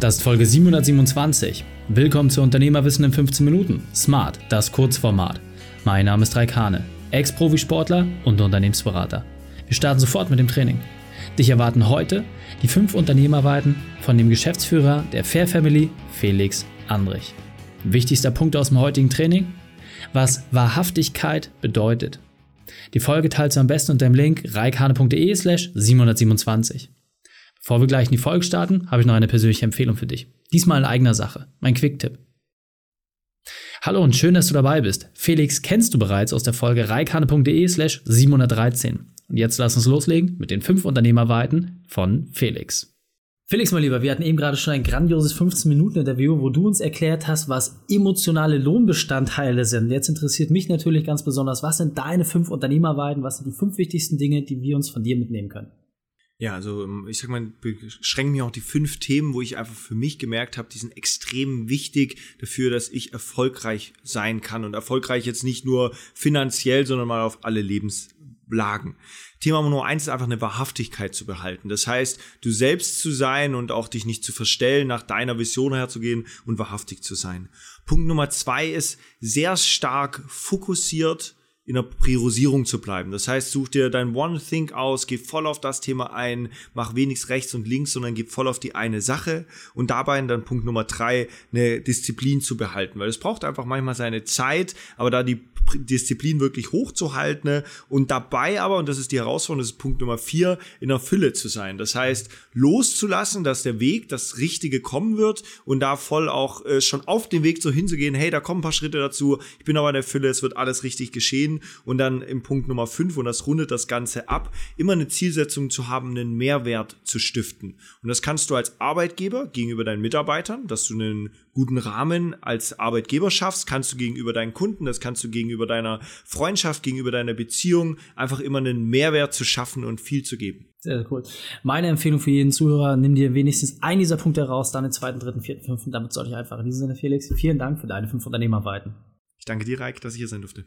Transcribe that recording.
Das ist Folge 727. Willkommen zu Unternehmerwissen in 15 Minuten. Smart, das Kurzformat. Mein Name ist Raikane, Ex-Profisportler und Unternehmensberater. Wir starten sofort mit dem Training. Dich erwarten heute die fünf Unternehmerweiten von dem Geschäftsführer der Fair Family, Felix Andrich. Wichtigster Punkt aus dem heutigen Training? Was Wahrhaftigkeit bedeutet. Die Folge teilst du am besten unter dem Link reikane.de slash 727. Bevor wir gleich in die Folge starten, habe ich noch eine persönliche Empfehlung für dich. Diesmal in eigener Sache, mein Quick-Tipp. Hallo und schön, dass du dabei bist. Felix kennst du bereits aus der Folge reikane.de slash 713. Und jetzt lass uns loslegen mit den fünf Unternehmerweiten von Felix. Felix, mein Lieber, wir hatten eben gerade schon ein grandioses 15-Minuten-Interview, wo du uns erklärt hast, was emotionale Lohnbestandteile sind. Jetzt interessiert mich natürlich ganz besonders, was sind deine fünf Unternehmerweiten, was sind die fünf wichtigsten Dinge, die wir uns von dir mitnehmen können? Ja, also ähm, ich sag mal, beschränke mich auch die fünf Themen, wo ich einfach für mich gemerkt habe, die sind extrem wichtig dafür, dass ich erfolgreich sein kann. Und erfolgreich jetzt nicht nur finanziell, sondern mal auf alle Lebens Lagen. Thema Nummer eins ist einfach eine Wahrhaftigkeit zu behalten. Das heißt, du selbst zu sein und auch dich nicht zu verstellen, nach deiner Vision herzugehen und wahrhaftig zu sein. Punkt Nummer zwei ist sehr stark fokussiert in der Priorisierung zu bleiben. Das heißt, such dir dein One Think aus, geh voll auf das Thema ein, mach wenig rechts und links, sondern geh voll auf die eine Sache und dabei dann Punkt Nummer drei, eine Disziplin zu behalten, weil es braucht einfach manchmal seine Zeit, aber da die Disziplin wirklich hochzuhalten ne? und dabei aber, und das ist die Herausforderung, das ist Punkt Nummer vier, in der Fülle zu sein. Das heißt, loszulassen, dass der Weg, das Richtige kommen wird und da voll auch äh, schon auf dem Weg so hinzugehen, hey, da kommen ein paar Schritte dazu, ich bin aber in der Fülle, es wird alles richtig geschehen und dann im Punkt Nummer fünf, und das rundet das Ganze ab, immer eine Zielsetzung zu haben, einen Mehrwert zu stiften. Und das kannst du als Arbeitgeber gegenüber deinen Mitarbeitern, dass du einen guten Rahmen als Arbeitgeber schaffst, kannst du gegenüber deinen Kunden, das kannst du gegenüber deiner Freundschaft, gegenüber deiner Beziehung, einfach immer einen Mehrwert zu schaffen und viel zu geben. Sehr, sehr cool. Meine Empfehlung für jeden Zuhörer, nimm dir wenigstens einen dieser Punkte heraus, dann den zweiten, dritten, vierten, fünften, damit sollte ich einfach. In diesem Sinne, Felix, vielen Dank für deine fünf Unternehmerweiten. Ich danke dir, Reik, dass ich hier sein durfte.